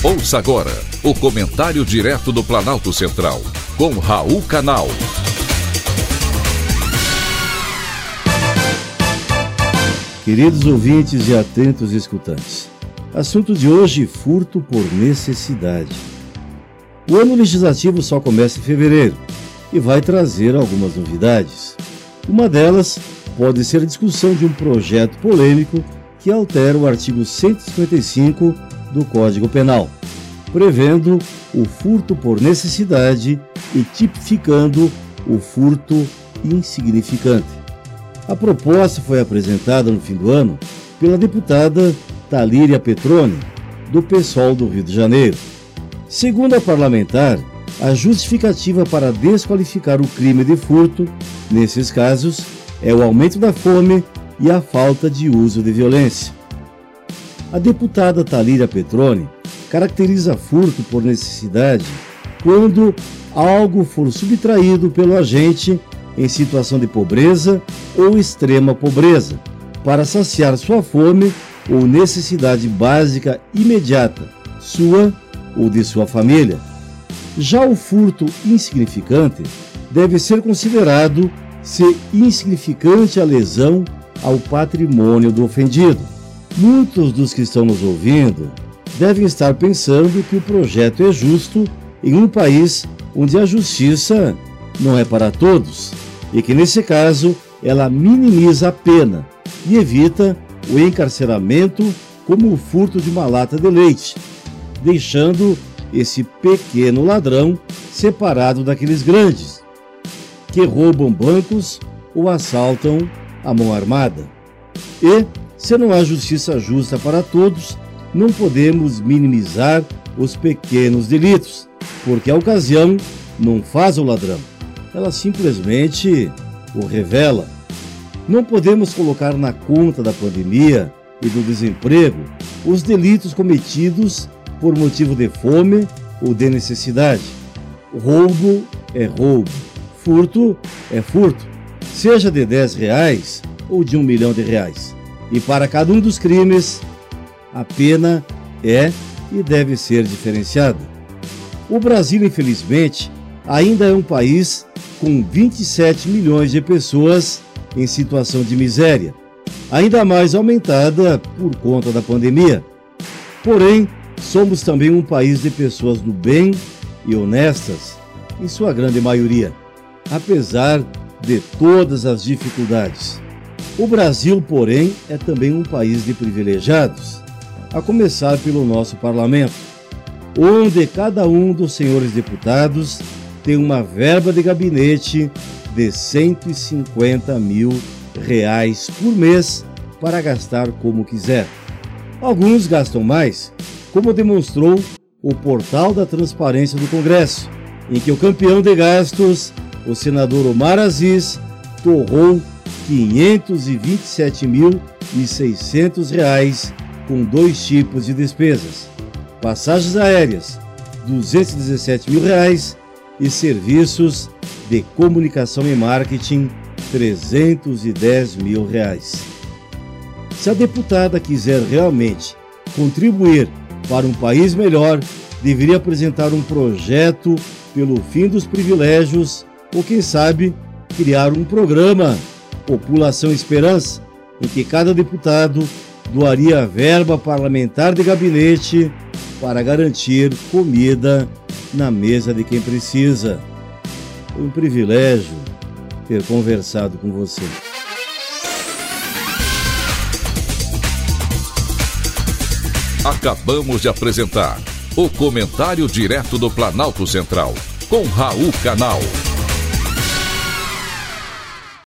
Ouça agora o comentário direto do Planalto Central, com Raul Canal. Queridos ouvintes e atentos escutantes, assunto de hoje: furto por necessidade. O ano legislativo só começa em fevereiro e vai trazer algumas novidades. Uma delas pode ser a discussão de um projeto polêmico que altera o artigo 155 do Código Penal, prevendo o furto por necessidade e tipificando o furto insignificante. A proposta foi apresentada no fim do ano pela deputada Talíria Petroni, do PSOL do Rio de Janeiro. Segundo a parlamentar, a justificativa para desqualificar o crime de furto, nesses casos, é o aumento da fome e a falta de uso de violência. A deputada Talíria Petroni caracteriza furto por necessidade quando algo for subtraído pelo agente em situação de pobreza ou extrema pobreza, para saciar sua fome ou necessidade básica imediata, sua ou de sua família. Já o furto insignificante deve ser considerado se insignificante a lesão ao patrimônio do ofendido Muitos dos que estão nos ouvindo devem estar pensando que o projeto é justo em um país onde a justiça não é para todos e que, nesse caso, ela minimiza a pena e evita o encarceramento como o furto de uma lata de leite, deixando esse pequeno ladrão separado daqueles grandes que roubam bancos ou assaltam a mão armada. E se não há justiça justa para todos, não podemos minimizar os pequenos delitos, porque a ocasião não faz o ladrão, ela simplesmente o revela. Não podemos colocar na conta da pandemia e do desemprego os delitos cometidos por motivo de fome ou de necessidade. Roubo é roubo, furto é furto, seja de 10 reais ou de um milhão de reais. E para cada um dos crimes, a pena é e deve ser diferenciada. O Brasil, infelizmente, ainda é um país com 27 milhões de pessoas em situação de miséria, ainda mais aumentada por conta da pandemia. Porém, somos também um país de pessoas do bem e honestas, em sua grande maioria, apesar de todas as dificuldades. O Brasil, porém, é também um país de privilegiados, a começar pelo nosso parlamento, onde cada um dos senhores deputados tem uma verba de gabinete de 150 mil reais por mês para gastar como quiser. Alguns gastam mais, como demonstrou o portal da transparência do Congresso, em que o campeão de gastos, o senador Omar Aziz, torrou 527.600 reais com dois tipos de despesas: passagens aéreas, 217 mil reais e serviços de comunicação e marketing, 310 mil reais. Se a deputada quiser realmente contribuir para um país melhor, deveria apresentar um projeto pelo fim dos privilégios ou, quem sabe, criar um programa População Esperança, em que cada deputado doaria verba parlamentar de gabinete para garantir comida na mesa de quem precisa. Foi um privilégio ter conversado com você. Acabamos de apresentar o Comentário Direto do Planalto Central, com Raul Canal.